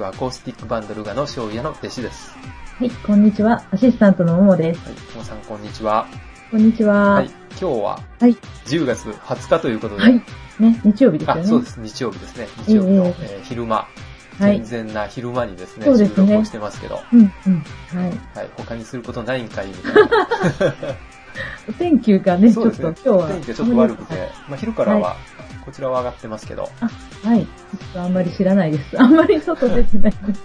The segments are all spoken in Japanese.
ちは、アコースティックバンドルガの醤油屋の弟子です。はい、こんにちは。アシスタントのももです。はい、ももさんこんにちは。こんにちは。はい、今日ははい。10月20日ということで、はい。ね、日曜日ですよあ、ね。そうです、日曜日ですね。日曜日の、ええー昼間、はい健。全な昼間にですね、そうですね収録をしてますけど、うん、うん。はい。はい、他にすることないんかい？みたいな。お天気がね、ちょっ。と今日は。天気がちょっと悪くて、まあ昼からは、こちらは上がってますけど、あ、はい。ちょっとあんまり知らないです。あんまり外出てないです。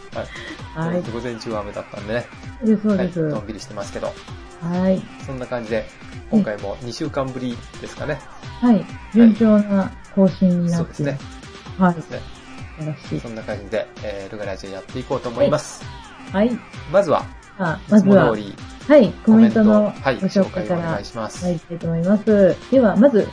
はい。はい。午前中は雨だったんでね、そうです、そうはい、です。のんびりしてますけど、はい。そんな感じで、今回も2週間ぶりですかね。はい。順調な更新になってそうですね。はい。ですね。素晴らしいそ。んな感じで、えー、ルガラジオやっていこうと思います。はい。まずは、あ、いまずははい、コメントのはい、ご紹紹介から願いします。入りたいと思います。では、まず、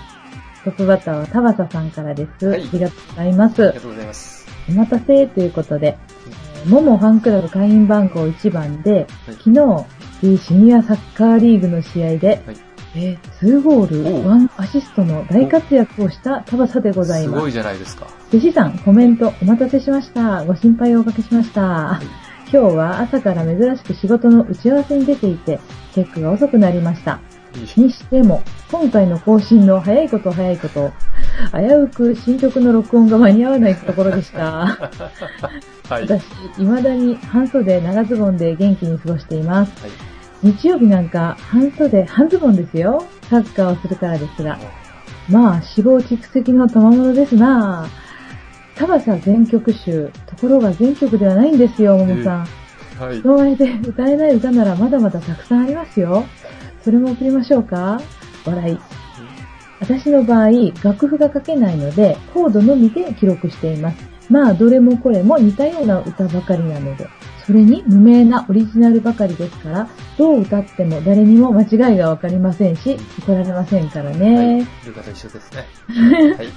トップバッターは田バサさんからです。はいありがとうございますあり。がとうございます。お待たせということで、えーモモファンクラブ会員番号1番で、はい昨日、えーシニアサッカーリーグの試合で、はいえー2ゴール、1アシストの大活躍をした田バサでございます。すごいじゃないですか。弟子さん、コメントお待たせしました。ご心配をおかけしました。今日は朝から珍しく仕事の打ち合わせに出ていて、チェックが遅くなりました。いいにしても、今回の更新の早いこと早いこと、危うく新曲の録音が間に合わないところでした。はい。はい。私、未だに半袖長ズボンで元気に過ごしています。日曜日なんか半袖、半ズボンですよ。サッカーをするからですが。まあ、脂肪蓄積の賜物ですな田バ全曲集。ところが全曲ではないんですよ、ももさん。はい。人前で歌えない歌ならまだまだたくさんありますよ。それも送りましょうか？笑い。私の場合、楽譜が書けないので、コードのみで記録しています。まあ、どれもこれも似たような歌ばかりなので、それに無名なオリジナルばかりですから、どう歌っても誰にも間違いがわかりませんし、怒られませんからはい。ね。ルカと一緒ですね。はい。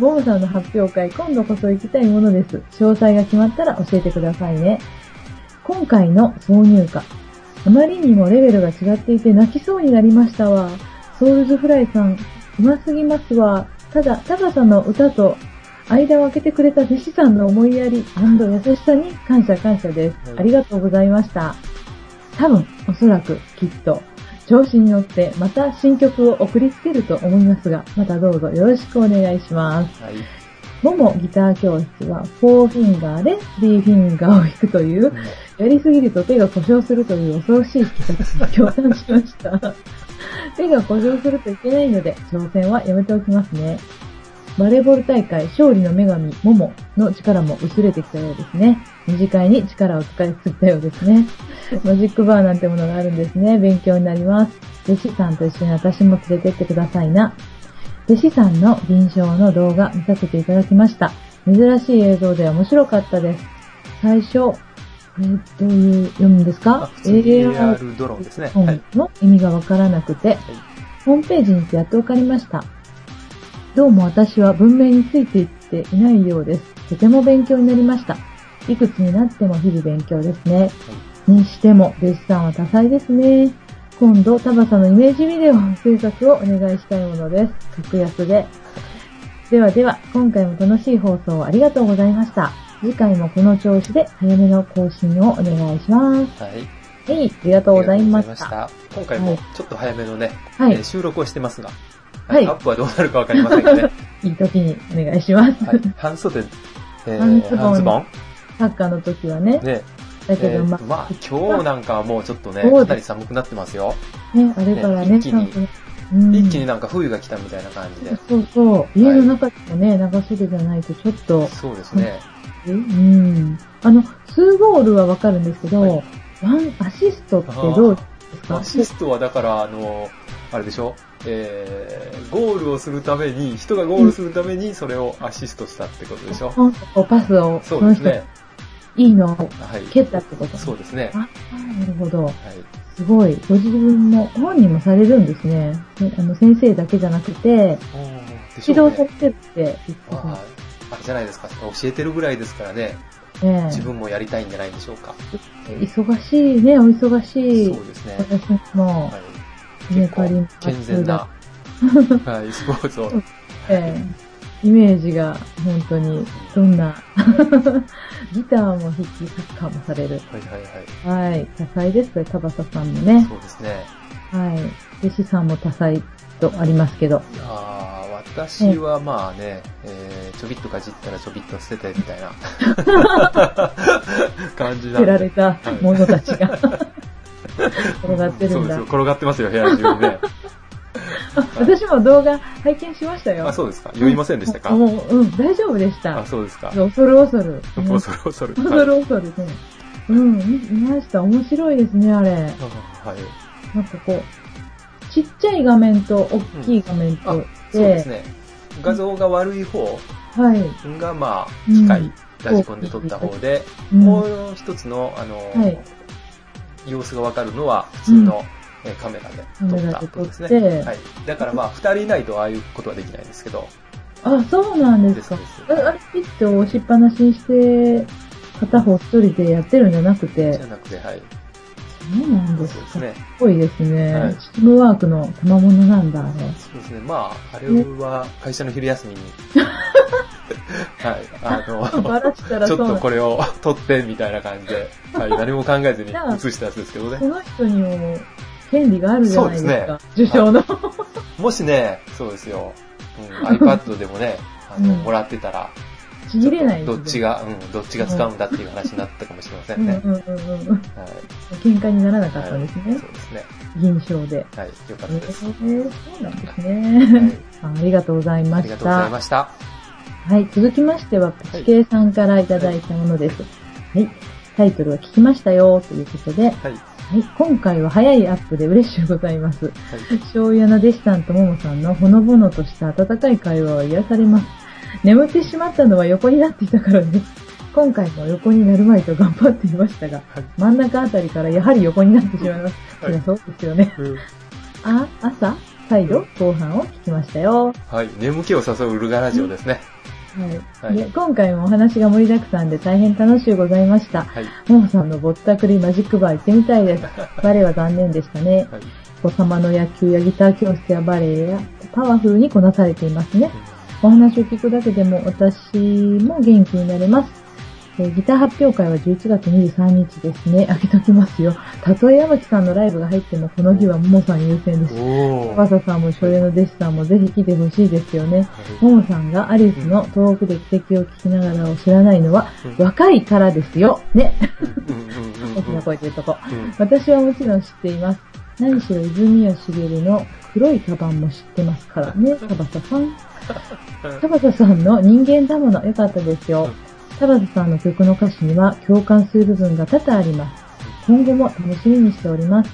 ボムさんの発表会、今度こそ行きたいものです。詳細が決まったら教えてくださいね。今回の挿入歌。あまりにもレベルが違っていて泣きそうになりましたわ。ソウルズフライさん、うますぎますわ。ただ、高さの歌と間を空けてくれた弟子さんの思いやり優しさに感謝感謝です。はいありがとうございました。多分、おそらく、きっと、調子に乗ってまた新曲を送りつけると思いますが、またどうぞよろしくお願いします。はい。ももギター教室は4フィンガーで3フィンガーを弾くという、やりすぎると手が故障するという恐ろしい企画に共感しました。手が故障するといけないので、挑戦はやめておきますね。バレーボール大会勝利の女神、ももの力も薄れてきたようですね。二次会に力を使いすぎたようですね。マジックバーなんてものがあるんですね。勉強になります。弟子さんと一緒に私も連れてってくださいな。弟子さんの臨床の動画見させていただきました。珍しい映像で面白かったです。最初、えーどういう読むんですあか AR ドローンですね。はい。の意味がわからなくて、ホームページに行ってやっとわかりました。どうも私は文明についていっていないようです。とても勉強になりました。いくつになっても日々勉強ですね。にしても、弟子さんは多彩ですね。今度、田バサのイメージビデオ制作をお願いしたいものです。格安で。ではでは、今回も楽しい放送をありがとうございました。次回もこの調子で早めの更新をお願いします。はい。はい、ありがとうございました。した。今回もちょっと早めのね、はいえー収録をしてますが、はいアップはどうなるかわかりませんがね。いい時にお願いします。はい。半袖、えー、半ズボン半ズボンサッカーの時はね。ね。だけど、えーまあ、今日なんかはもうちょっとね、かなり寒くなってますよ。ね、あれからね、ね一気にうん一気になんか冬が来たみたいな感じで。そうそう。家の中でもね、長袖じゃないとちょっと、そうですね。うん。あの、2ゴールはわかるんですけど、はいワンアシストってどうですか？アシストはだから、あの、あれでしょ？えー、ゴールをするために、人がゴールするためにそれをアシストしたってことでしょ？うパスを、そうですね。いいのをはい。蹴ったってことそうですね。ああ、なるほど。はい。すごい。ご自分も、本人もされるんですね。ねあの、先生だけじゃなくて、指導されてるって言ってたまあ、じゃないですか。教えてるぐらいですからね、ね自分もやりたいんじゃないでしょうか。忙しいね、お忙しい。そうですね。私も、はい。ね、結構パリン健全な、はい、スポーツを。ええイメージが本当に、どんな、ギターも弾き、サッカーもされる。はいはいはい。はい。多彩ですね、田畑さんもね。そうですね。はい。弟子さんも多彩とありますけど。あー私はまあね、えー、ちょびっとかじったらちょびっと捨ててみたいな感じなんで。捨てられたものたちが 転がってるんだそうですよ。転がってますよ、部屋中にね。あ 私も動画拝見しましたよ。あ、そうですか。酔いませんでしたか、もう、うん、大丈夫でした。あ、そうですか。恐る恐る。恐る恐る。恐る恐るね。うん、見ました。面白いですね、あれ。はい。なんかこう、ちっちゃい画面と大きい画面と、そうですね。画像が悪い方はい。が、まあ、機械、ラジコンで撮った方で、うんもう一つの、あの、はい様子がわかるのは普通の、えーカメラで撮ったことですね。カメラで撮ってはい。だからまあ、二人いないとああいうことはできないんですけど。あ、そうなんでか。ですすです。ああれ、ピッと押しっぱなしにして、片方一人でやってるんじゃなくてじゃ、なくて、はい。そうなんですか。すね。すごいですね。はいチームワークの賜物なんだ、あれ。そうですね。まあ、あれは会社の昼休みに、はい。あの、バラしたらちょっとこれを撮ってみたいな感じで、はい。何も考えずに映したやつですけどねそ。の人にも権利があるじゃないですか。そう受賞の。もしね、そうですよ。うん、iPad でもね、あの、うんもらってたら、ちぎれないどっちが、うん、どっちが使うんだっていう話になったかもしれませんね。うんうんうんうん。はい。喧嘩にならなかったんですね。はいそうですね。銀賞で。はい。よかっえたです。ー、そうなんですはいね。あありがとうございましありがとうございた。ました。はい、続きましては、プチケイさんからいただいたものです。はい、タイトルは聞きましたよ、ということで、はい。はい、今回は早いアップで嬉しゅうございます。はい。醤油の弟子さんとももさんのほのぼのとした温かい会話は癒されます。眠ってしまったのは横になっていたからです。今回も横になるまいと頑張っていましたが、はい。真ん中あたりからやはり横になってしまいます。はいそうですよね。うんあ、朝？再度？後半を聞きましたよ。はい。眠気を誘うルガラジオですね。はい。はいで今回もお話が盛りだくさんで大変楽しゅうございました。はい。ももさんのぼったくりマジックバー行ってみたいです。バレエは残念でしたね。はい。お子様の野球やギター教室やバレエやパワフルにこなされていますね。お話を聞くだけでも私も元気になれます。えーギター発表会は11月23日ですね。開けときますよ。たとえ山木さんのライブが入ってもこの日はももさん優先です。おー。マサさんも所有の弟子さんもぜひ来てほしいですよね。はいももさんがアリスの東北で奇跡を聞きながらを知らないのはうん若いからですよ。ね。うんうんうん大きな声で言うとこ。うん私はもちろん知っています。何しろ泉谷しげるの黒いカバンも知ってますからね。田畑さん。田畑さんの人間だもの、よかったですよ。田畑さんの曲の歌詞には共感する部分が多々あります。今後も楽しみにしております。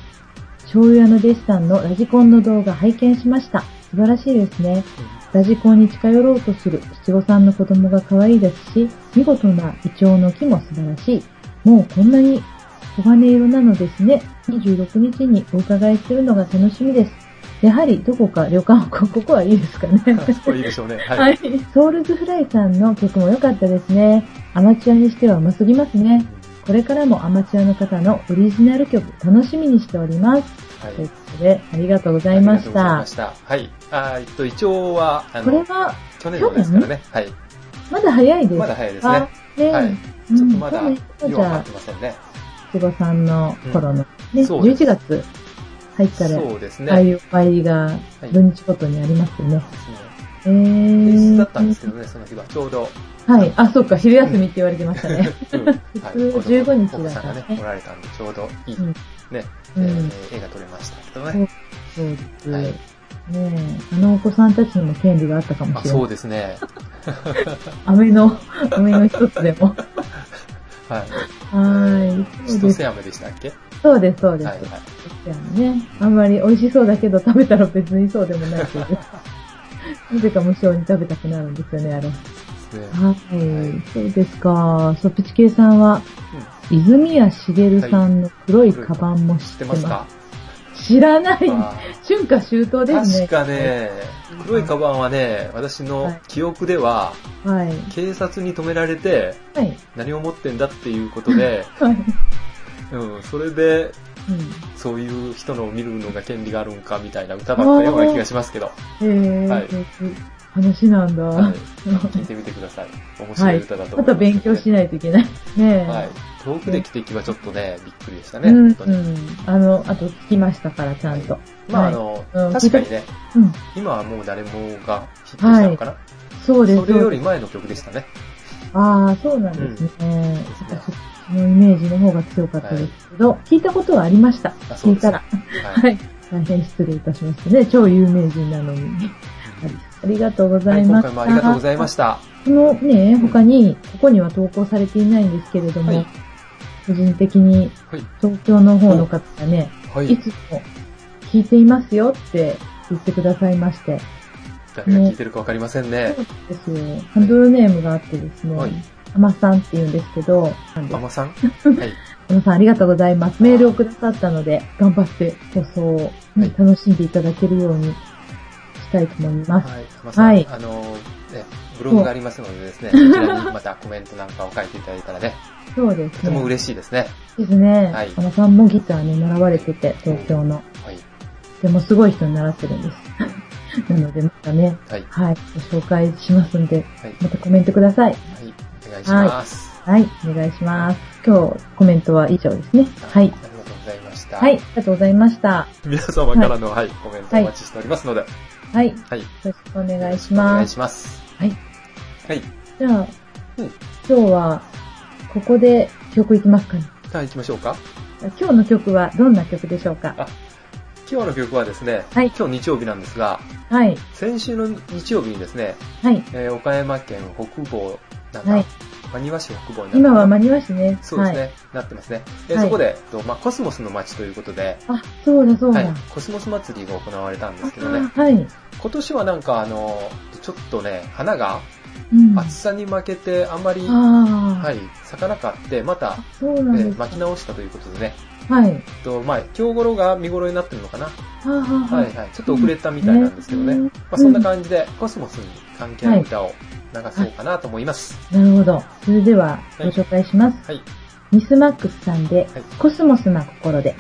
醤油屋の弟子さんのラジコンの動画拝見しました。素晴らしいですね。ラジコンに近寄ろうとする七五三の子供が可愛いですし、見事なイチョウの木も素晴らしい。もうこんなに黄金色なのですね。26日にお伺いするのが楽しみです。やはりどこか旅館、こここはいいですかね。こいいでしょうね。はい。はい。ソウルズフライさんの曲も良かったですね。アマチュアにしては上手すぎますね。これからもアマチュアの方のオリジナル曲楽しみにしております。はいということで、ありがとうございましありがとうございたま。した。はい。あーえっと、一応は、あの、これは、去年のですからね。はい。まだ早いですかまだ早いですね。ね。はい。うんちょっとまだ、そうねじゃあよう分かって、ませんね。七五三の頃の、ね、そうです11月入ったら、そうですね。ああいう場合がはい土日ごとにありますよね。えー。平日だったんですけどね、その日は。ちょうど。はい。あ、そっか、昼休みって言われてましたね。うんはい 普通15日だ奥さんがね、からねおられたんで、ちょうどいい、うんね、うんえー絵が撮れましたけどね。そうです。はいねえ、あのお子さんたちにも権利があったかもあ、しれない。そうですね。飴の、飴の一つでも。はい。はーい。千歳飴でしたっけ？そうです、そうです。はいはい。ね。あんまり美味しそうだけど食べたら別にそうでもないという。なぜか無性に食べたくなるんですよね、あれ。はい。はいそうですか。ソピチケイさんは、泉谷しげるさんの黒いカバンも知知っます。っててますか知らない。あ春夏秋冬ーですね。確かね、黒いカバンはね、私の記憶では、はい。警察に止められて、はい。何を持ってんだっていうことで、はい。うん、それで、うん。そういう人のを見るのが権利があるんかみたいな歌だったような気がしますけど。えー、はい話なんだ。はい。聞いてみてください。面白い歌だと思います、また勉強しないといけない。ねえ。はい。遠くで来てはちょっとね、びっくりでしたね、うん。あの、あと聞きましたから、ちゃんと。まあ、はいあの、うん確かにね、うん。今はもう誰もがヒットしたのかな、そうです。それより前の曲でしたね。ああ、そうなんですね。のイメージの方が強かったですけど、聞いたことはありました。聞いたら。は。はいい。大変失礼いたしましたね。超有名人なのに。はいありがとうござはいい、ました。今回もありがとうございました。このね、他に、ここには投稿されていないんですけれども、はい個人的にはい。東京の方の方がね、はいい。つも聞いていますよって言ってくださいまして、誰が聞いてるかわかりませんね。そうですよ。ハンドルネームがあってですね、はいアマさんって言うんですけど、なんでママさん？はい。アマさんありがとうございます。メールをくださったので、頑張って放送を、ねはい楽しんでいただけるようにしたいと思います。はい。ママさん、はいあの、ね、ブログがありますのでですね、そちらにまたコメントなんかを書いていただいたらね、そうですとてもね。嬉しいですね。ですね。はいアマさんもギターね、習われてて、東京の。はい。でもすごい人に習ってるんです。なので、またね、はい。はい、ご紹介しますんで、はい。またコメントください。願いします。はい、お願いします。今日、コメントは以上ですね。はい。ありがとうございました。はい、ありがとうございました。皆様からの、はい、コメントお待ちしておりますので、はい、よはい。ろしくお願いしお願います。します。はい。はい。じゃあ、うん今日は、ここで曲いきますかね。じゃあ行きましょうか。今日の曲はどんな曲でしょうか？あ今日の曲はですね、はい今日日曜日なんですが、はい、先週の日曜日にですね、はい。えー岡山県北房、なんか、はい真庭市北房にな今は真庭市ね。そうですね、はい。なってますね。ではいそこで、とまあ、コスモスの街ということで、あ、そうだそうだ。はい、コスモス祭りが行われたんですけどね、あはい。今年はなんかあの、ちょっとね、花がうん。暑さに負けてあんまり、はい、咲かなかって、また、えー。巻き直したということでね、はい。とまあ、今日頃が見頃になってるのかな、はあ、はあ、はいはい、ちょっと遅れたみたいなんですけどね、うんまあ、そんな感じでコスモスに関係ある歌を流そうかなと思います。なるほど。それでは、ご紹介します。はい。ミスマックスさんで、はいコスモスな心で。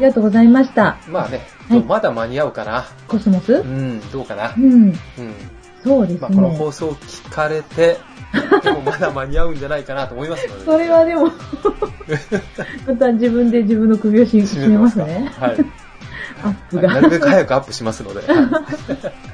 りがとうございました。まあね、はいまだ間に合うかな。コスモス？うん、どうかなう。ん、うん。そうですまあ、このね。放送を聞かれて、でもまだ間に合うんじゃないかなと思いますので。それはでも、また自分で自分の首をし締締めますね。はい。アップが。なるべく早くアップしますので。はい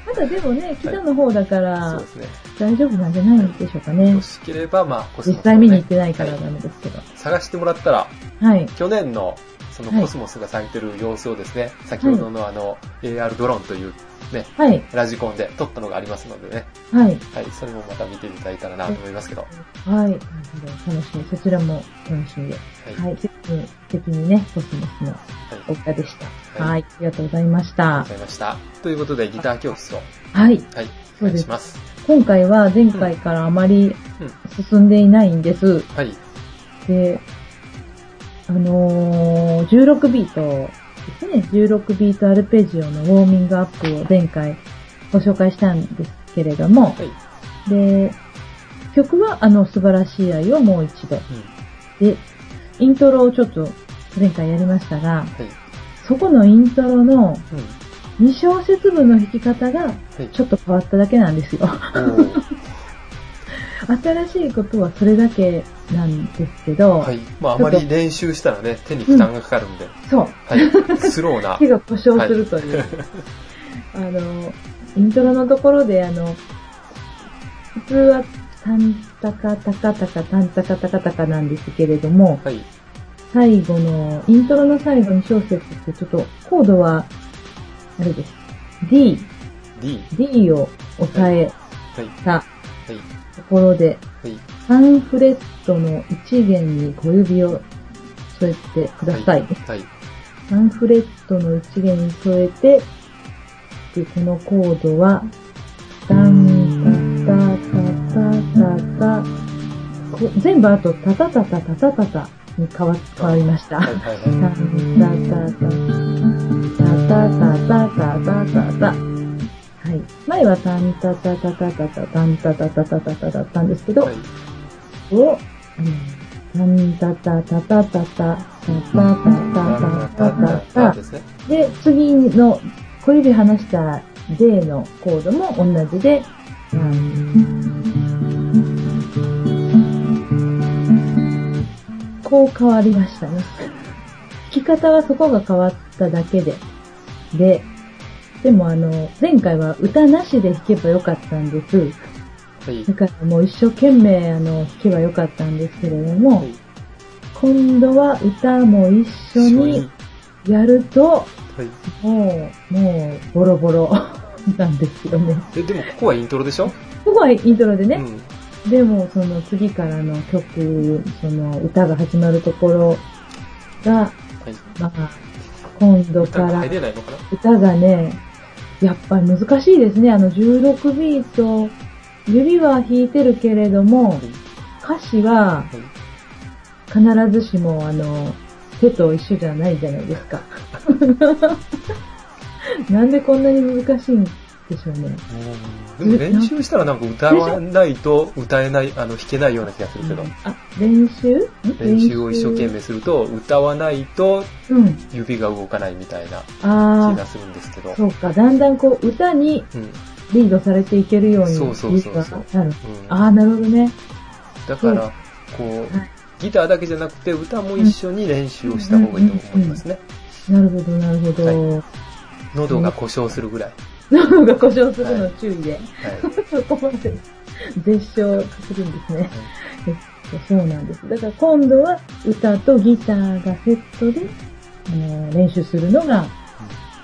まだでもね、北の方だからそうですね。大丈夫なんじゃないでしょうかねよ。しければ、まあ、コスモスをね実際見に行ってないからはいダメですけど。探してもらったら、はい。去年のそのはいコスモスが咲いてる様子をですね、先ほどのあの、AR ドローンというね、はい。ラジコンで撮ったのがありますのでね、はい。はい、それもまた見ていただいたらなと思いますけど、はい。なるほど。楽しみ。そちらも楽しみで。はい。はい。的にね、コスモスのはいおかでした。はいはい。ありがとうございましたありがとうご。ざいました。ということで、ギター教室を、はい。はい、お願いします。今回は前回からあまりうん。進んでいないんです。はい。で、あのー、16ビートですね。16ビートアルペジオのウォーミングアップを前回ご紹介したんですけれども、はい。で、曲はあの素晴らしい愛をもう一度。うん。で、イントロをちょっと前回やりましたが、はい。そこのイントロのうん。2小節分の弾き方がはい。ちょっと変わっただけなんですよ。おー新しいことはそれだけなんですけど、はい。まあ、あまり練習したらね、手に負担がかかるんで、そう、はい。スローな。手が故障するという。あの、イントロのところで、あの、普通は、タンタカタカタカタンタカタカタカなんですけれども、はい。最後の、イントロの最後に小節ってちょっと、コードは、あれです。D、D。D を押さえはい。たはい。ところで、はい。3フレットの1弦に小指を添えてください。はい。3フレットの1弦に添えて、で、このコードは、タンタタタタタタ、こ全部あとタタタタタタタタに変わ変わりました。タはい。ンタタタタタタタタタタタ。前はタンタタタタタタタンタタタタタタだったんですけど、はい。を、タンタタタタタタタタタタタタタタですね。で、次の小指離した D のコードも同じで、こう変わりましたね。弾き方はそこが変わっただけで。で、でもあの、前回は歌なしで弾けばよかったんです。はい。だからもう一生懸命あの弾けばよかったんですけれども、はい。今度は歌も一緒にやると、はい。もう、もう、ボロボロ なんですよね。え、でもここはイントロでしょ？ここはイントロでね、うん。でもその次からの曲、その歌が始まるところが、はい。まあ、今度から歌がね、やっぱり難しいですね。あの16ビート、指は弾いてるけれども、はい。歌詞ははい。必ずしもあの、手と一緒じゃないじゃないですか。なんでこんなに難しいんでしょうね。でも練習したらなんか歌わないと歌えない、あの、弾けないような気がするけど、あ、練習？ん？練習を一生懸命すると歌わないとうん。指が動かないみたいな気がするんですけど。そうか。だんだんこう、歌にうん。リードされていけるようにそうそうそうそう。なる。うん。ああ、なるほどね。だから、こうはい、ギターだけじゃなくて歌も一緒に練習をした方がいいと思いますね。なるほど、なるほど。喉が故障するぐらい。喉が故障するの注意で。はい。そこまで絶唱するんですね。えっとそうなんです。だから今度は歌とギターがセットで、あの練習するのが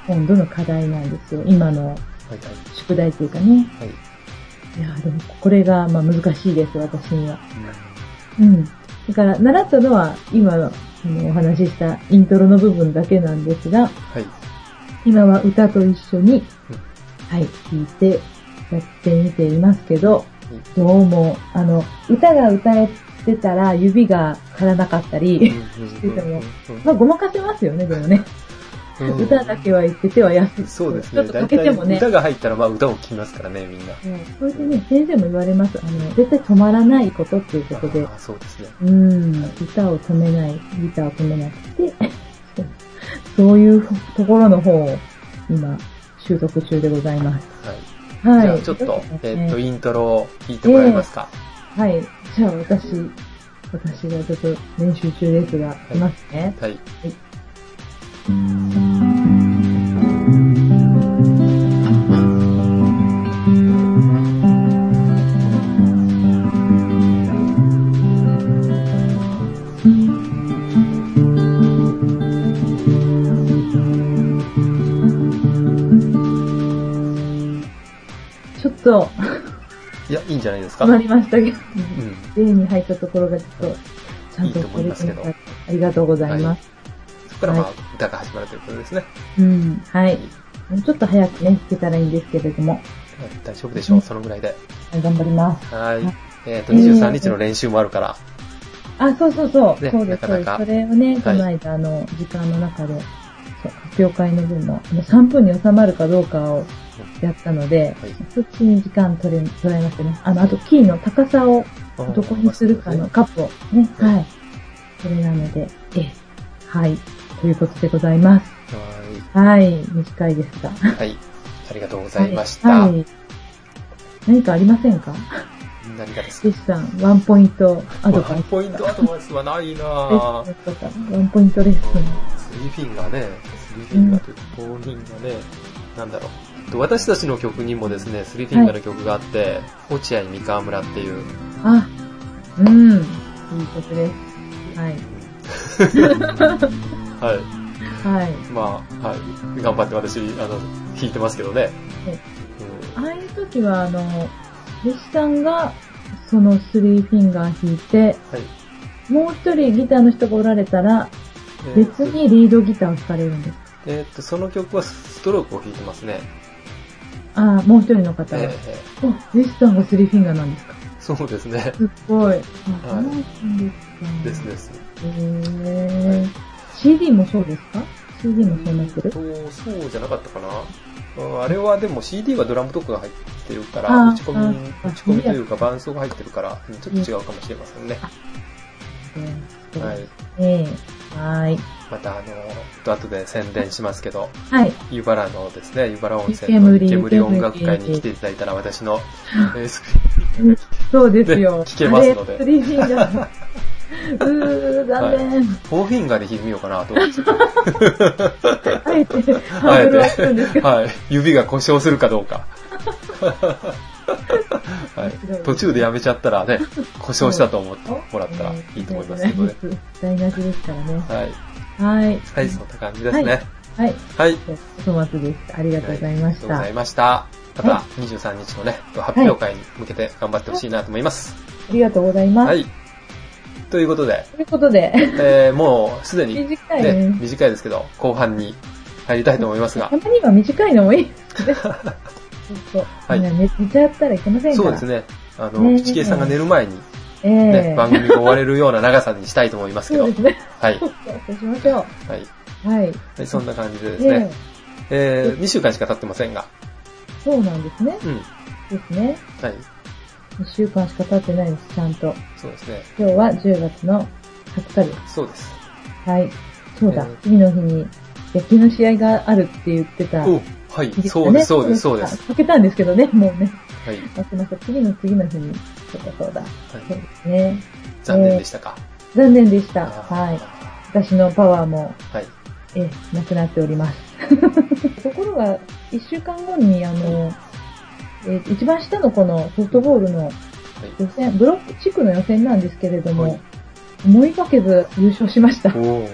今度の課題なんですよ。今のはい宿題というかね。はい。はい。いやでもこれがまあ難しいです、私には。うん。だから習ったのは今のお話ししたイントロの部分だけなんですが、はい。今は歌と一緒に、はい、弾いてやってみていますけど、どうも、あの、歌が歌えてたら指が足らなかったり、しててもまあごまかせますよね、でもね。うん歌だけは言って手は安く。そうですね。ちょっとかけてもね。歌が入ったらまあ歌を聴きますからね、みんな。うんそれでね、先生も言われます。あの、絶対止まらないことっていうことであ、ーそうですね。うん、歌を止めない、ギターを止めなくて、そういうところの方を今、中でございます。はい。はい。じゃあちょっと、えっと、ねイントロを弾いてもらえますか。はい。じゃあ私、私がちょっと練習中ですが、いますね。はい。ちょじゃないですか？りましたけど、うん。例に入ったところがちょっと、ちゃんといいと思いますけありがとうございます。そこからまあは、歌が始まるということですね。うん、はい。もうちょっと早くね、弾けたらいいんですけれども、大丈夫でしょう、そのぐらいで。はい頑張ります。はいはい。えっと、23日の練習もあるから、あ、そうそうそう。ねそうです、そうです。それをね、この間、あの、時間の中で、発表会の分の3分に収まるかどうかをやったので、はいそっちに時間取れ、取られましたね。あの、あと、キーの高さをどこにするかのカップをね、はいはい。それなので、ええ、はい。ということでございます。ははい。短いですが。い。はい。ありがとうございました。はい。はい何かありませんか？何がですか？ジさん、ワンポイントアドバイス。ワンポイントアドバイスはないなぁ。ワンポイントレッスン。スリーフィンガーね、スリーフィンガーというか、フォーフィンガーね、なんだろう。と私たちの曲にもですね、スリーフィンガーの曲があって、落合三河村っていう、あ、うん。いい曲です。はい。はい。はい。まあ、はい。頑張って私、あの、弾いてますけどね。ああいう時は、あの、弟子さんが、そのスリーフィンガー弾いて、はい。もう一人ギターの人がおられたら、えー別にリードギターを弾かれるんです。えーっと、その曲はストロークを弾いてますね。ああ、もう一人の方えは。ーお、弟子さんがスリーフィンガーなんですか？そうですね。すっごい。あ、そうはいなんですか。ですです。へー CD もそうですか ?CD もそうなってる？とそうじゃなかったかな。うんあれはでも CD はドラムとかが入ってるから、打ち込み、打ち込みというか伴奏が入ってるから、うんちょっと違うかもしれませんね。うんはい。ええはーい。またあの、後で宣伝しますけど、はい。湯原のですね、湯原温泉の湯煙煙音楽会に来ていただいたら私の、えースそうですよ。ね聞けますのであれスリーフィンガー。うー、残念。フォーフィンガーで弾いてみようかなと思って。あえて、ハードはい。指が故障するかどうか。はい。途中でやめちゃったらね、故障したと思ってもらったらいいと思いますけどね。台無しですからね。はい。はい。はい、そんな感じですね。はい。はい。お粗末です。ありがとうございました。ありがとうございました。また、23日のね、発表会に向けて頑張ってほしいなと思います。ありがとうございます。はい。ということで、ということで、えー、もうすでに、短いねね。、短いですけど、後半に入りたいと思いますが た、まには短いのもいいですね。そうそう。はいね寝寝ちゃったらいけませんから。そうですね。あの、ね吉慶さんが寝る前に、えね、え番組が終われるような長さにしたいと思いますけど、はい。そうですね。はい。そうしましょう。はい。はい、そんな感じでですえね、えー、2週間しか経ってませんが、えそうなんですね。うん。ですね。はい。1週間しか経ってないです、ちゃんと。そうですね。今日は10月の20日です。そうです。はい。そうだえー、次の日に野球の試合があるって言ってた。おはいそうです、そうです、そうです。。かけたんですけどね、もうね。はい。忘れました。次の次の日に。そうだそうだ。そうはいですね。残念でしたか？残念でした。はい。私のパワーも、はい。え、なくなっております。ところが、一週間後に、あの、えー一番下のこのソフトボールのはい。予選、ブロック地区の予選なんですけれども、はい思いがけず優勝しました。びおー。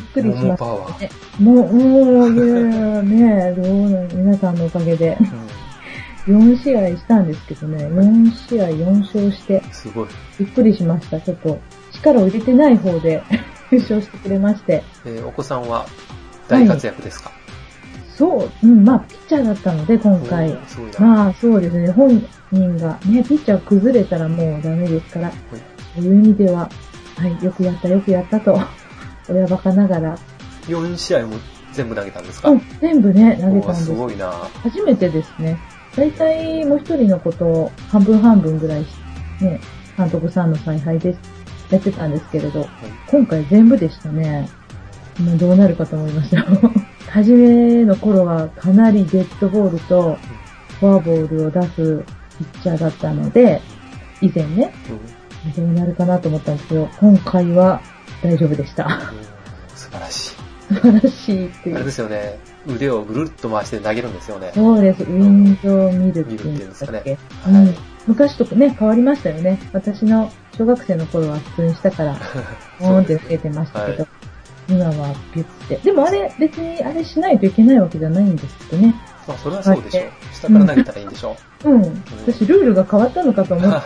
っくりしまし。たね。もう、もう、いやねどう皆さんのおかげで。4試合したんですけどね、4試合4勝して、うんすごい。びっくりしました。ちょっと、力を入れてない方で優 勝してくれまして。えーお子さんは大活躍ですか、そう、うん、まあ、ピッチャーだったので、今回。まあ、そうですね、本人が、ね、ピッチャー崩れたらもうダメですから、そういう意味では、はい、よくやった、よくやったと、親バカながら、4試合も全部投げたんですか、うん、全部ね、投げたんですす。ごいな。初めてですね。大体もう一人のことを半分半分ぐらい、ね、監督さんの采配でやってたんですけれど、今回全部でしたね。もうどうなるかと思いましたよ。初めの頃はかなりデッドボールとフォアボールを出すピッチャーだったので、以前ね、うんどうなるかなと思ったんですけど、今回は大丈夫でした。うん素晴らしい。素晴らしいっていあれう。ですよね。腕をぐるっと回して投げるんですよね。そうです。ウィンドウミルっていうんですかっけ。うん昔とね、変わりましたよね。私の小学生の頃は普通にしたから、ポーンってつけてましたけど、今はビュって。でもあれ、別にあれしないといけないわけじゃないんですってね。まあ、それはそうでしょう。下から投げたらいいんでしょうん。私、ルールが変わったのかとう。思った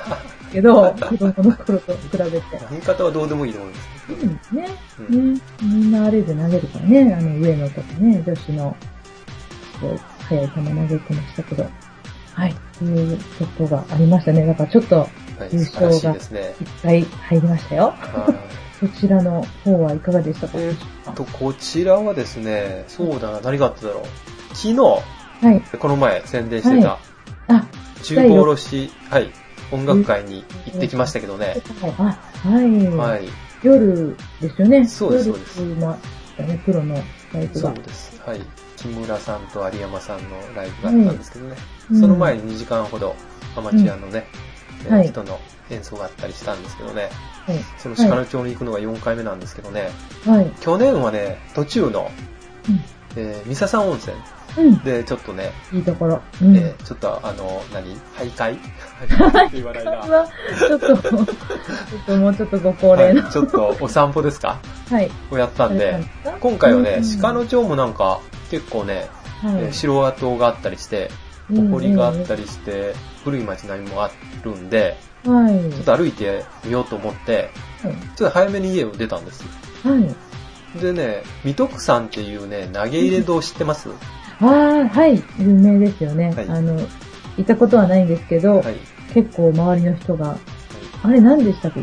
けど、子供の頃と比べて。言い方はどうでもいいと思うんですうん、ね。うんね。みんなあれで投げるからね。あの、上野とかね、女子の、すごい速い球投げてましたけど。はい。ということがありましたね。だからちょっと、はい、優勝がしい入りましたよ。はいそちらの方はいかがでしたか？えーっと、こちらはですね、そうだな、何があっただろう。昨日、はい。この前宣伝してた、あ、中古卸、はい、音楽会に行ってきましたけどね。あ、はい。はい、夜ですよね。そうですそうです夜もあったね、プロのライブそが。うです。はい。木村さんと有山さんのライブがあったんですけどね。うんその前に2時間ほどアマチュアのね、えーはい人の演奏があったりしたんですけどね。はい。その鹿野町に行くのが4回目なんですけどね。はい。去年はね、途中の、うんえー、三笹温泉うん。でちょっとね、いいところ。うん。えーちょっとあの、何？徘徊？徘徊って言わないな。は、ちょっと、ちょっともうちょっとご高齢の。はいちょっとお散歩ですか？はい。をやったんで、か？今回はね、鹿の、野町もなんか結構ね、はいえー城跡があったりして、お堀があったりして、古い町並みもあるんで、はい。ちょっと歩いてみようと思って、ちょっと早めに家を出たんですよ。はい。でね、水戸区さんっていうね、投げ入れ堂知ってます？ああ、はい。有名ですよね。はいあの、行ったことはないんですけど、はい。結構周りの人が、あれ何でしたっけ？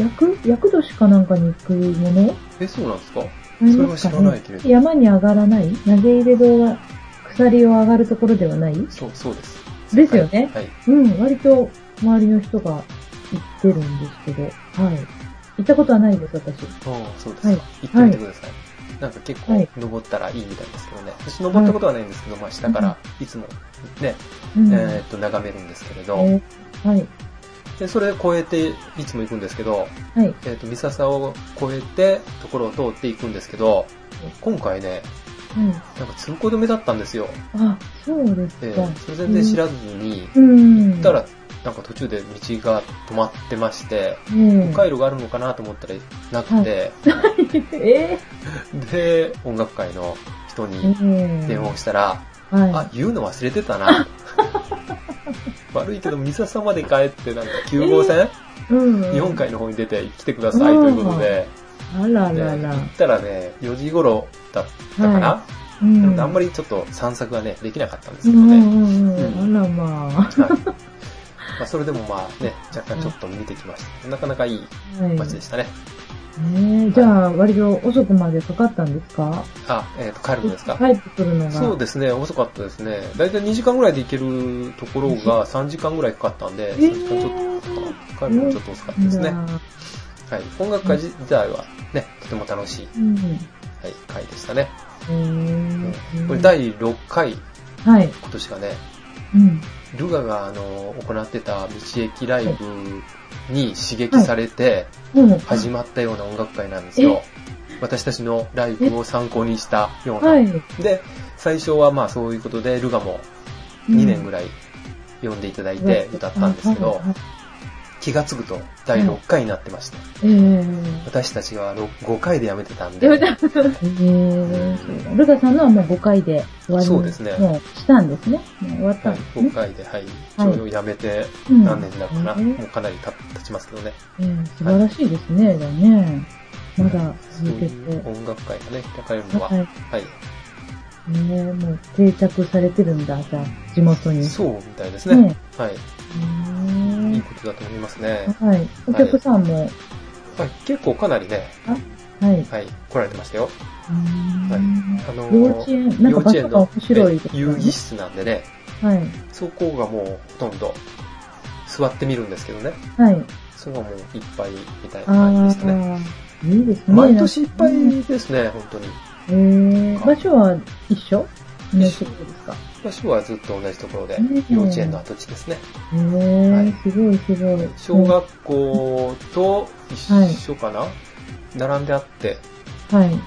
役役年かなんかに行くもの？え、そうなんですか？それは知らないけれど山に上がらない？投げ入れ堂は鎖を上がるところではない？そう、そうです。ですよねはい。うん、割と周りの人が行ってるんですけど、はい。行ったことはないです、私。ああ、そうですか。はい行ってみてください。なんか結構はい登ったらいいみたいですけどね。私登ったことはないんですけど、まあ下からいつもね、うん。えーっと眺めるんですけれど、えーはい。でそれ越えていつも行くんですけど、はい。えーっと、三笹を越えて、ところを通っていくんですけど、今回ね、はい。なんか通行止めだったんですよ。あ、そうですか。えーそれ全然知らずに、うん。行ったら、なんか途中で道が止まってまして、ええ迂回路があるのかなと思ったらなくて、えで、音楽会の人えにええ電話をしたら、あは、言うの忘れてたな。悪いけど、三笹まで帰って、なんか9号線、い。うん。日本海の方に出て来てくださいということで、あらでらら。行ったらね、4時頃だったかな。はうん。あんまりちょっと散策がね、できなかったんですうんうけどね。んううん。あらまあ。はいまあ、それでもまあね、若干ちょっと見てきました。なかなかいいはい。街でしたね。ねえじゃあ、割と遅くまでかかったんですか？あ、えっ、と、帰るんですか？帰ってくるのが。そうですね、遅かったですね。だいたい2時間ぐらいで行けるところが3時間ぐらいかかったんで、3時間ちょっとかか。帰るのもちょっと遅かったですね。うんはい。音楽会自体はね、とても楽しい、うん。はい、会でしたね。これ第6回、はい。今年がね、うん。ルガがあの、行ってた道駅ライブに刺激されてうん。始まったような音楽会なんですよ。私たちのライブを参考にしたような。はい。で、最初はまあそういうことで、ルガも2年ぐらい読んでいただいて歌ったんですけど、気がつくと第6回になってまして、えー。私たちは5回でやめてたんで、えー、ルガさんのはもう5回で終わりそうですねもうしたんですね。終わったはいんですね。5回で、はい、ちょうどやめてうん何年になるかな、えーもうかなり経経ちますけどね。えー素晴らしいですね、じゃあね。まだ続けて。う音楽会がね、開かれるのは、はい。はい、ねもう定着されてるんだ、じゃあ、地元に。そうみたいですね。ねはい。ことだと思いますね。ーはい。お客さんも、はい、結構かなりね、はい。はい、来られてましたよ。はいあのー幼稚園、なんか場所が面白いですえ遊戯室なんでね、はい。そこがもうほとんど座ってみるんですけどね、はい。そこがもういっぱいみたいなあ感じでしたね。あ、いいですね。毎年いっぱいですね、本当に。えー、場所は一緒？ですか？場所はずっと同じところでね、幼稚園の跡地ですね。えー、はいすごいすごい。小学校と一緒かな、並んであって、はい。はい。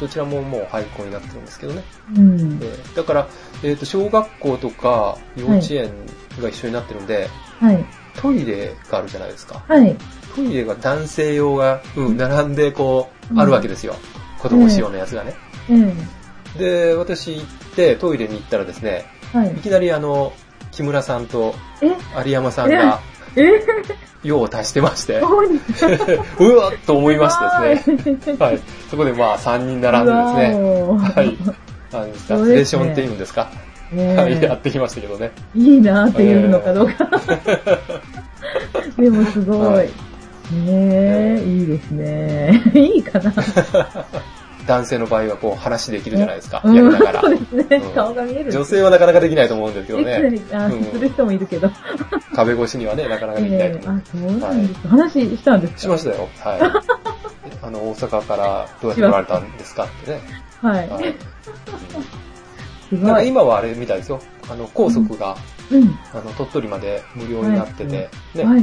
どちらももう廃校になってるんですけどね。うん。でだから、えっ、と、小学校とか幼稚園が一緒になってるんで、はい。トイレがあるじゃないですか。はい。トイレが男性用が、うん、並んでこう、うんあるわけですよ。子供仕様のやつがね。えで、私行ってトイレに行ったらですね、えはいい。きなりあの、木村さんとえ？有山さんがえ？用を足してまして、そ うわっと思いましてですね。ね。はい。そこでまあ3人並んでですね、ねはい。なんですか、そうセレですねーションって言うんですか、ねはい、やってきましたけどね。いいなっていうのかどうか。でもすごはいい。ねえ、いいですね。いいかな。男性の場合はこう話できるじゃないですか、うんやりながらそう。ですねうん。顔が見える。女性はなかなかできないと思うんですけどでね。する人もいるけど。壁越しにはね、なかなかできないと思う。ええあ、そうなんですか。話したんですか？しましたよ。はい。あの、大阪からどうやって来られたんですかってね。はい。はい。すなんかごい。今はあれみたいですよ。あの、高速が、うん。あの、鳥取まで無料になってて、ね。はい。はい。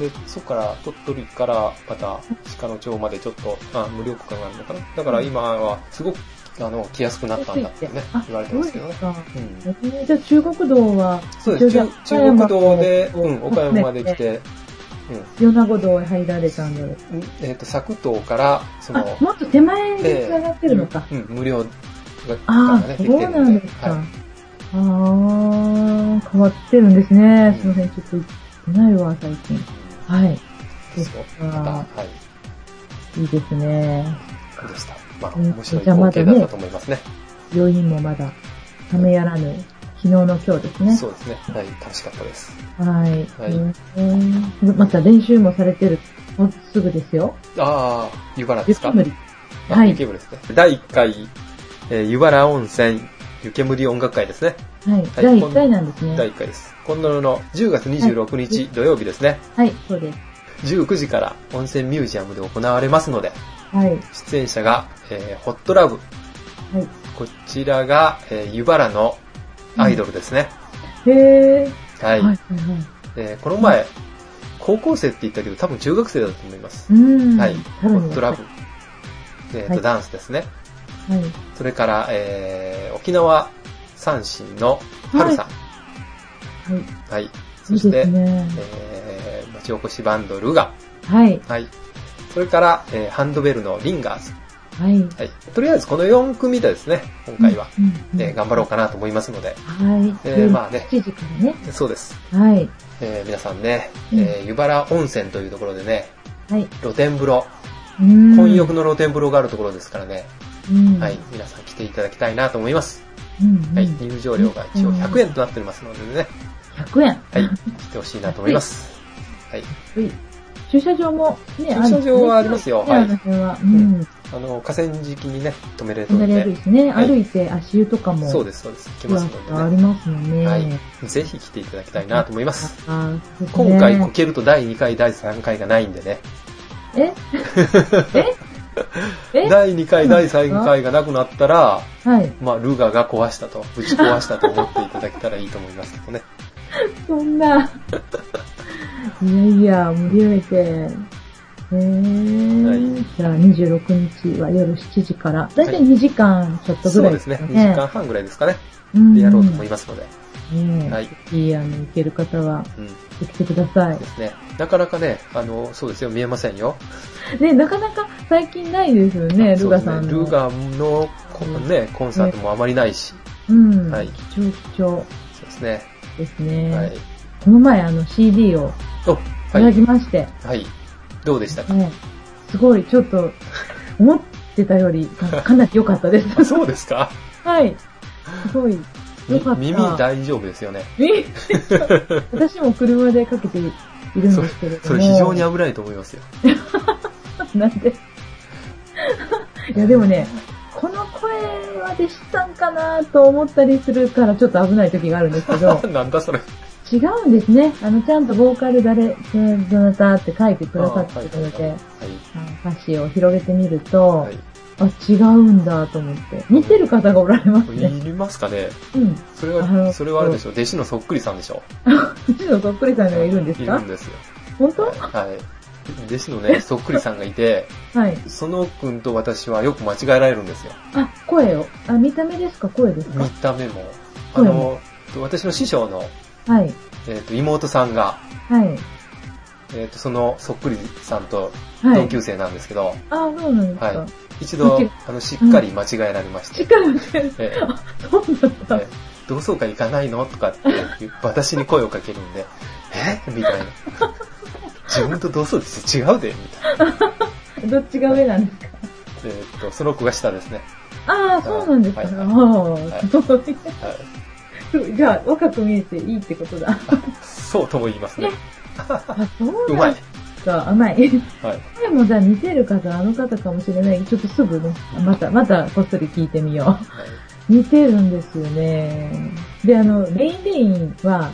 で、そこから、鳥取からまた鹿野町までちょっと、あ、無料区間があるのかな。だから今は、すごく、あの、来やすくなったんだってねあ、言われてますけどね。そううん。じゃあ中国道は、そうです。中中国道で、うん、岡山まで来て、米子道へ入られたんだろう。うん、えっ、と、佐久島から、その、あ、もっと手前に繋がってるのか。うん、無料が、ああ、ね、そうなんですか。はいああ、変わってるんですね。すいません、ちょっと行ってないわ、最近。はい。そうそうまた、かはい。いいですね。そうでした。まあ、うん面白い光景だったと思いますね。余韻もまだ、冷めやらぬ、昨日の今日ですね。そうですね。はい、楽しかったです。はい。はいうんまた練習もされてる。もうすぐですよ。ああ、湯原ですか？雪むり。あはい湯煙ですね。第1回、えー湯原温泉湯煙音楽会ですね。はい。はい第1回なんですね。第1回です。今度の10月26日土曜日ですね。はい、そうです。19時から温泉ミュージアムで行われますので、はい。出演者が、えーホットラブ。はい。こちらが、えー湯原のアイドルですね。へえ。は。はいい。はい。はい。えーこの前、高校生って言ったけど、多分中学生だと思います。うん。はい。ホットラブ。えっ、と、はいダンスですね。はい。それから、えー、沖縄三振の春さん。はい。そして、ですね。えー、町おこしバンドルガ。はい。はい。それから、えー、ハンドベルのリンガーズ。はい。はい。とりあえずこの4組でですね、今回は、うん。うんえー頑張ろうかなと思いますので、はい。えーまあね7時からね。そうです。はい。えー、皆さんね、うんえー、湯原温泉というところでね、はい。露天風呂、うん混浴の露天風呂があるところですからね、うんはい。皆さん来ていただきたいなと思います。うんうんはい。入場料が一応100円となっておりますのでね、100円。はい。来てほしいなと思います。はい。はい。駐車場もね、駐車場はありますよねはいあの辺は。うん。あの、河川敷にね、止めれるの止めれるで、しね、はい歩いて足湯とかも。そうです、そうです。来ふわますのでね。ますもんね。はい。ぜひ来ていただきたいなと思います。今回こけると第2回、第3回がないんでね。え え？え？第2回、第3回がなくなったら、はい。まあ、ルガが壊したと、ぶち壊したと思っていただけたらいいと思いますけどね。そんな。いやいや、盛り上げて。えーはいじゃあ26日は夜7時から、だいたい2時間ちょっとぐらいそうですね。2時間半ぐらいですかね。間でやろうと思いますので。ねえ。はいいい、あの、行ける方は、うん。来てくださいで。すね。なかなかね、あの、そうですよ、見えませんよ。ね、なかなか最近ないですよね、ルガさんの。ルガのこね、コンサートもあまりないし。うん。はい貴重貴重そうですね。ですね。はい。この前、あの、CD をお、いただきはい。まして、はい。どうでしたか？ね、すごい、ちょっと、思ってたより、かかなり良かったです。あそうですか？はい。すごい、良かった。み耳大丈夫ですよね。耳私も車でかけているんですけれども。それ非常に危ないと思いますよ。なんで？いや、でもね、この声は弟子さんかなと思ったりするからちょっと危ない時があるんですけど、なんだそれ。違うんですね。あの、ちゃんとボーカル誰、どなたって書いてくださってるので、はい。あの歌詞を広げてみると、はい。あ、違うんだと思って。似てる方がおられますね。いりますかねうん。それは、それはあれでしょ弟子のそっくりさんでしょうちのそっくりさんがいるんですか？いるんですよ。本当？はい。はい弟子のね、そっくりさんがいて、はい。その君と私はよく間違えられるんですよ。あ、声を？あ、見た目ですか？声ですか？見た目も。あ声の、私の師匠の、はい。えっと妹さんが、はい。えっとそのそっくりさんとはい。同級生なんですけど、あ、そうなんですか。はい一度 あの、しっかり間違えられまして、しっかり見てる。えあ、そうなんだ。え同窓会行かないのとかって私に声をかけるんで、え？みたいな。自分と同窓って違うでみたいな。どっちが上なんですか？えっと、その子が下ですね。ああ、そうなんですか。はい。はいすごいじゃあ、若く見えていいってことだ。そうとも言いますね。うまいか。甘い。はい。でもじゃあ似てる方、あの方かもしれない。ちょっとすぐね、また、またこっそり聞いてみよう。似てるんですよね。で、あの、レインレインは、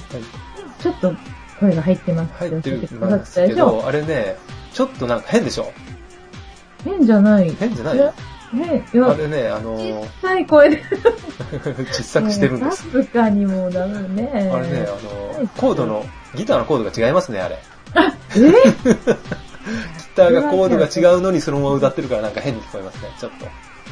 ちょっと声が入ってます入ってるんですけど、あれね、ちょっとなんか変でしょ？変じゃない。変じゃないいや変、いや、あれね、あの小、さい声で。小さくしてるんです。さすがにもうダメね。あれね、あの、コードの、ギターのコードが違いますね、あれ。えギターがコードが違うのにそのまま歌ってるからなんか変に聞こえますね、ちょっと。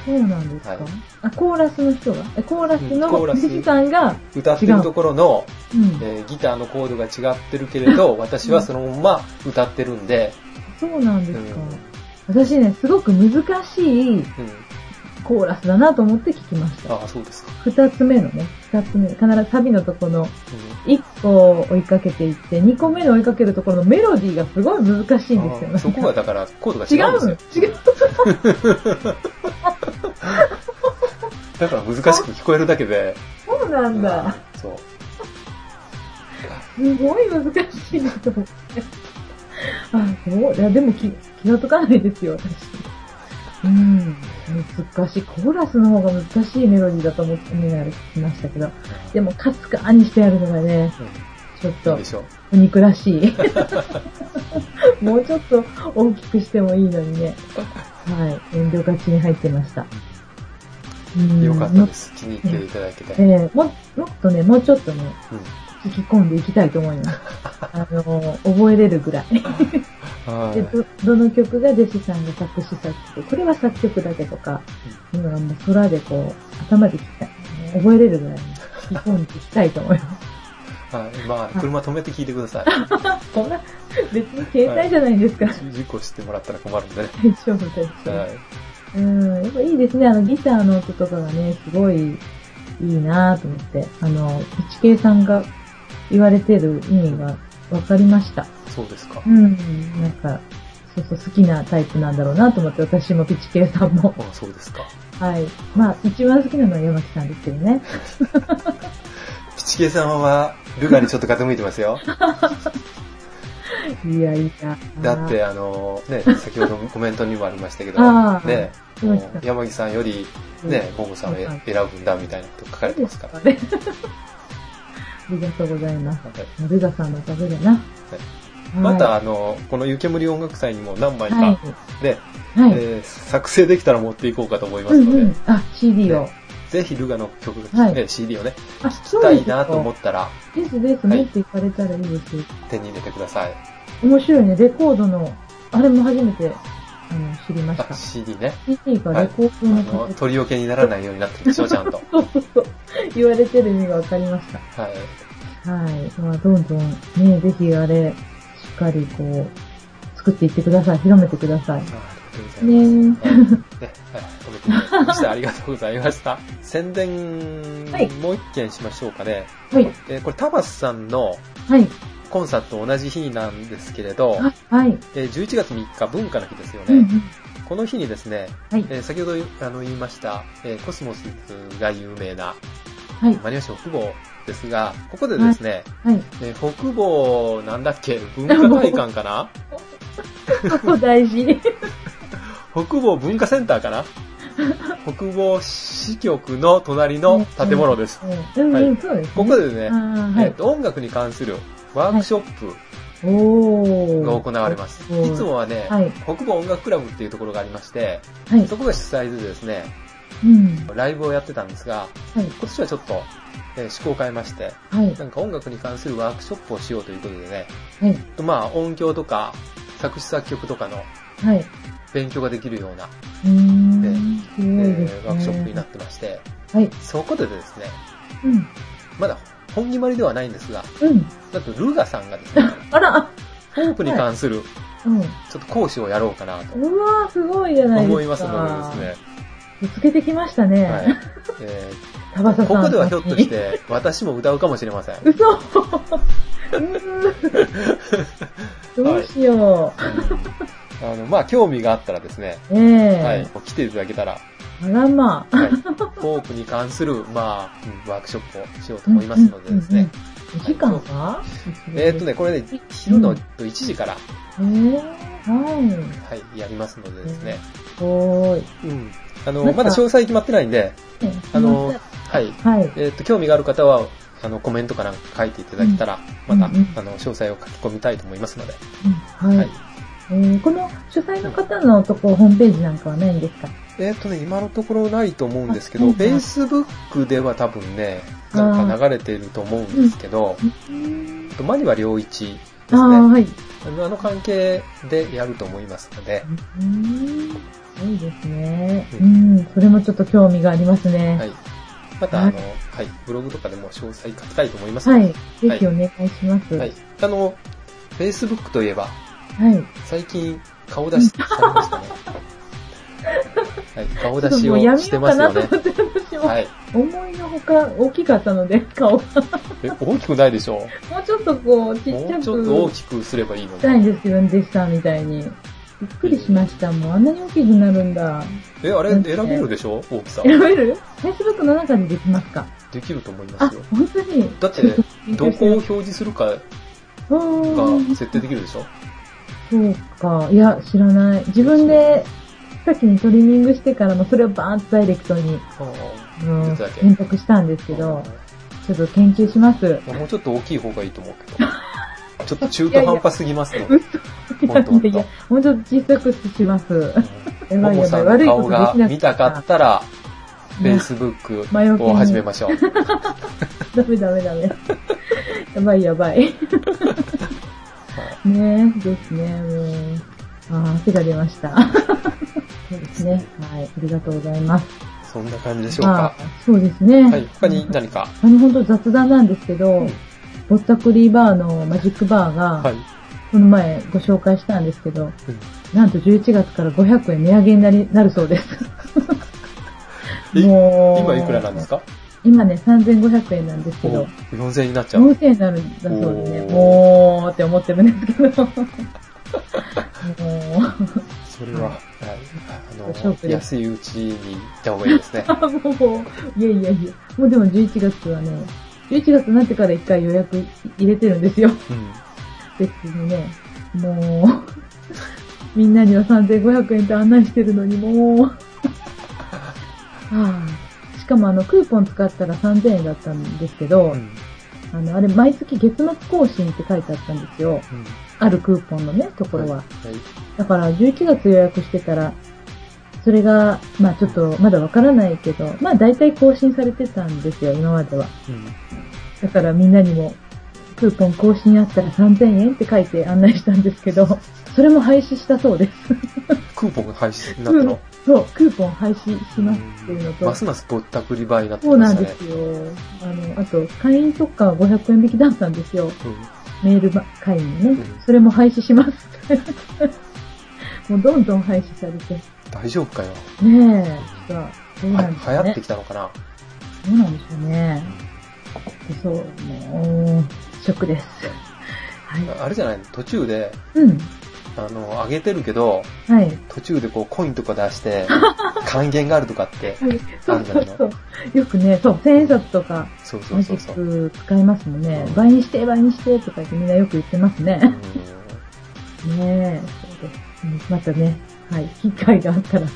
そうなんですか、はい。あ、コーラスの人が？えコーラスうんコーラス。の弟子さんが、歌ってるところの、う。ん、えーギターのコードが違ってるけれど、私はそのまま歌ってるんで、そうなんですか、うん。私ね、すごく難しいうん。コーラスだなと思って聞きました。ああ、そうですか。二つ目のね、二つ目、必ずサビのところのう一個追いかけていって、二個目の追いかけるところのメロディーがすごい難しいんんですよあーそこがだからコードが違違うんうですよ。違う。だから難しく聞こえるだけで。そうなんだ。うんそう。すごい難しいなと思って。あ、そう。いや、でも気気がつかないですよ、私。うん。難しい。コーラスの方が難しいメロディーだと思って見ながら聞きましたけど。でも、カツカにしてやるのがね、ちょっと。お肉らしい。もうちょっと大きくしてもいいのにね。はい。遠慮がちに入ってました。うんよかったです。気に入っていただけて。ええも、もっとね、もうちょっとね、うん聞き込んでいきたいと思います。あの、覚えれるぐらい。はいでど、どの曲が弟子さんが作詞作曲、これは作曲だけとか、いうのがもう空でこう、頭で聞きたい。覚えれるぐらいに聞き込んでいきたいと思います。はい。まあ、車止めて聞いてください。こんな、別に携帯じゃないんですから。事故してもらったら困るんでね。大丈夫、大丈はい。夫。うん、やっぱいいですね。あの、ギターの音とかがね、すごいいいなと思って。あの、ピチケイさんが言われてる意味が分かりました。そうですかう。ん、なんか、そうそう、好きなタイプなんだろうなと思って、私もピチケイさんも。あそうですか。はい。まあ、一番好きなのは山木さんですけどね。ピチケイさんは、ルガにちょっと傾いてますよ。いやいや。だって、あの、ね、先ほどコメントにもありましたけど、ね、山木さんより、ね、モモさんを選はいぶんだみたいなこと書かれてますから。ね。ありがとうございます。はいルガさんのおかげだな。はいまた、あの、この湯煙音楽祭にも何枚か、はい。ね、はい。えー作成できたら持っていこうかと思いまうすので、んうん。あ、CD を。ぜひルガの曲、はいね CD をね、あ、聞きたいなとっ思ったらですです、はい持っていかれたらいいです。手に入れてください。面白いね。レコードの、あれも初めて、あの、知りましあ、た。CD ね。CD がレコードあのの、形、取り置けにならないようになってるでしょ、ちゃんと。そうそうそう。言われてる意味がわかりました。はい。はい。まあ、どんどん、ね、ぜひあれ、しっかりこう、作っていってください。広めてください。ねがとうございます。ね、はい、褒めていただきましてありがとうございました。宣伝、はいもう一件しましょうかね。はい。えーこれ、タバスさんのはい。コンサートと同じ日なんですけれど、あはい。えー11月3日文化の日ですよね。うんうん。この日にですね、はい。えー先ほどあの言いました、えーコスモスが有名なはい。マリア市北房ですが、ここでですね、はい。えー北房なんだっけ文化会館かな？ここ大事。北房文化センターかな？北房支局の隣の建物です。ここでねはい。えーと音楽に関するワークショップ。が行われます。いつもはね、はい北部音楽クラブっていうところがありまして、はい。そこが主催でですね、うん。ライブをやってたんですが、はい。今年はちょっと、えー趣向を変えまして、はい。なんか音楽に関するワークショップをしようということでね、はい。とまあ音響とか作詞作曲とかのはい。勉強ができるような、うーん。すえごいね。ーワークショップになってまして、はい。そこでですね、うん。まだ本決まりではないんですが、うん。なんとルガさんがですね、あらフォークに関するうん。ちょっと講師をやろうかなとうわー、すごいじゃないですか。思いますのでですね、ぶつけてきましたね。はい。えタバサさん。ーここではひょっとし。て、私も歌うかもしれません。嘘 どうしよあの、まあ、興味があったらですね、う。ええはい、来ていただけたら、あらまあ。はい、フォークに関する、まあ、うんワークショップをしようと思いますのでですね。うん。2時間かえーっとね、これね、昼の1時から、えー、ははい、やりますのでですね。い。おーい。うん。あの、まだ詳細決まってないんで、あの、はい。はい。えーっと、興味がある方は、あの、コメントかなんか書いていただけたら、また、うんうんあの、詳細を書き込みたいと思いますので。うんははいい。。えーこの主催の方のとこ、ホームページなんかはないんですか？えーっとね、今のところないと思うんですけど、Facebook では多分ね、なんか流れていると思うんですけど、とマニは良一ですね。はい。あの関係でやると思いますので、うん。いいですね。ううん。それもちょっと興味がありますね。はい。また、あの、はい、ブログとかでも詳細書きたいと思いますので、はい。ぜひお願いします。はい。あの、Facebook といえば、はい。最近顔出しされましたね。はい、顔出しちょっともうやめをしてようますよねかなと思。って、私も。はい。思いのほか大きかったので、顔が。え、大きくないでしょもうちょっとこう、ちっもちゃくうちょっと大きくすればいいのしたいに。んですけど、デッサンみたいに。びっくりしました。もうあんなに大きくなるんだ。え、あれ選べるでしょ？大きさ。選べる ?Facebook の中でできますか？できると思いまあすよ。、本当に。だってどこを表示するかがうん設定できるでしょ？そうか。いや、知らない。自分で、先にトリミングしてからもそれをバーンとダイレクトに、うん、選択したんですけど、ちょっと研究します。もうちょっと大きい方がいいと思うけど。ちょっと中途半端すぎますの。嘘いやほんとほんといやいや、もうちょっと小さくします。やばいやばい、悪いことで顔がきな見たかったら、Facebook を始めましょう。ダメダメダメ。やばいやばい。ねえ、ですね、もう。ああ、手が出ました。そうですね。はい、ありがとうございます。そんな感じでしょうか。まあ、そうですね。はい。他に何か？あの、本当雑談なんですけど、うんぼったくりバーのマジックバーが、はい。この前ご紹介したんですけど、うんなんと11月から500円値上げになりなるそうです。え？もう、今いくらなんですか？今ね、3500円なんですけど、4000円になっちゃう。4000円になるんだそうでね、おーもうって思ってるんですけど、もう、それは、はい。あの、安いうちに行った方がいいですね。もう、いやいやいや、もうでも11月はね、11月になってから1回予約入れてるんですよ。うん。別にね、もう、みんなには3500円って案内してるのに、もう、はあ、しかもあの、クーポン使ったら3000円だったんですけど、うん。あの、あれ、毎月月末更新って書いてあったんですよ。うん。あるクーポンのね、ところは。はい。だから、11月予約してたら、それが、まあちょっと、まだわからないけど、まあ大体更新されてたんですよ、今までは。うん。だからみんなにも、クーポン更新あったら3000円って書いて案内したんですけど、それも廃止したそうです。クーポンが廃止になったの？そう、クーポン廃止しますっていうのと、ますますぼったくり場になってそうきましたね。なんですよ。あの、あと、会員特価は500円引きだったんですよ。メールば会員のね。うんそれも廃止します。もうどんどん廃止されて。大丈夫かよ。ねえ、さあ、どうはなんでしょうね流行って。きたのかなどうなんでしょうね。そう、もう、ショックです。はい。あれじゃない？途中で、うん。あの、上げてるけど、はい。途中でこうコインとか出して、還元があるとかって、あるんじゃないの？そうそう。よくね、そう、千円札とか、そうそうそうそう。使いますもんねうん。倍にして、倍にして、とか言ってみんなよく言ってますね。ねえ、そうです。うんまたね、はい、機会があったら、行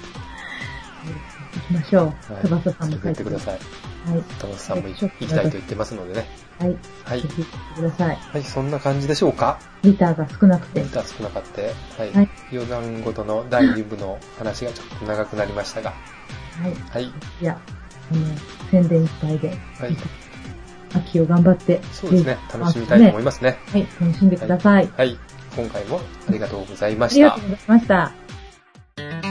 きましょう。はい翼さんも連れてってください。い。はい。トマスさんも行きたいと言ってますのでね。はい。はいください。はい、そんな感じでしょうか？ギターが少なくて。歌少なかった。はい。はい余談ごとの第2部の話がちょっと長くなりましたが。はい。はい。いや、あの、宣伝いっぱいで、はい。秋を頑張って、そうですね。楽しみたいと思いますね。はい、楽しんでください。はい。今回もありがとうございまありがしたとう。ございました。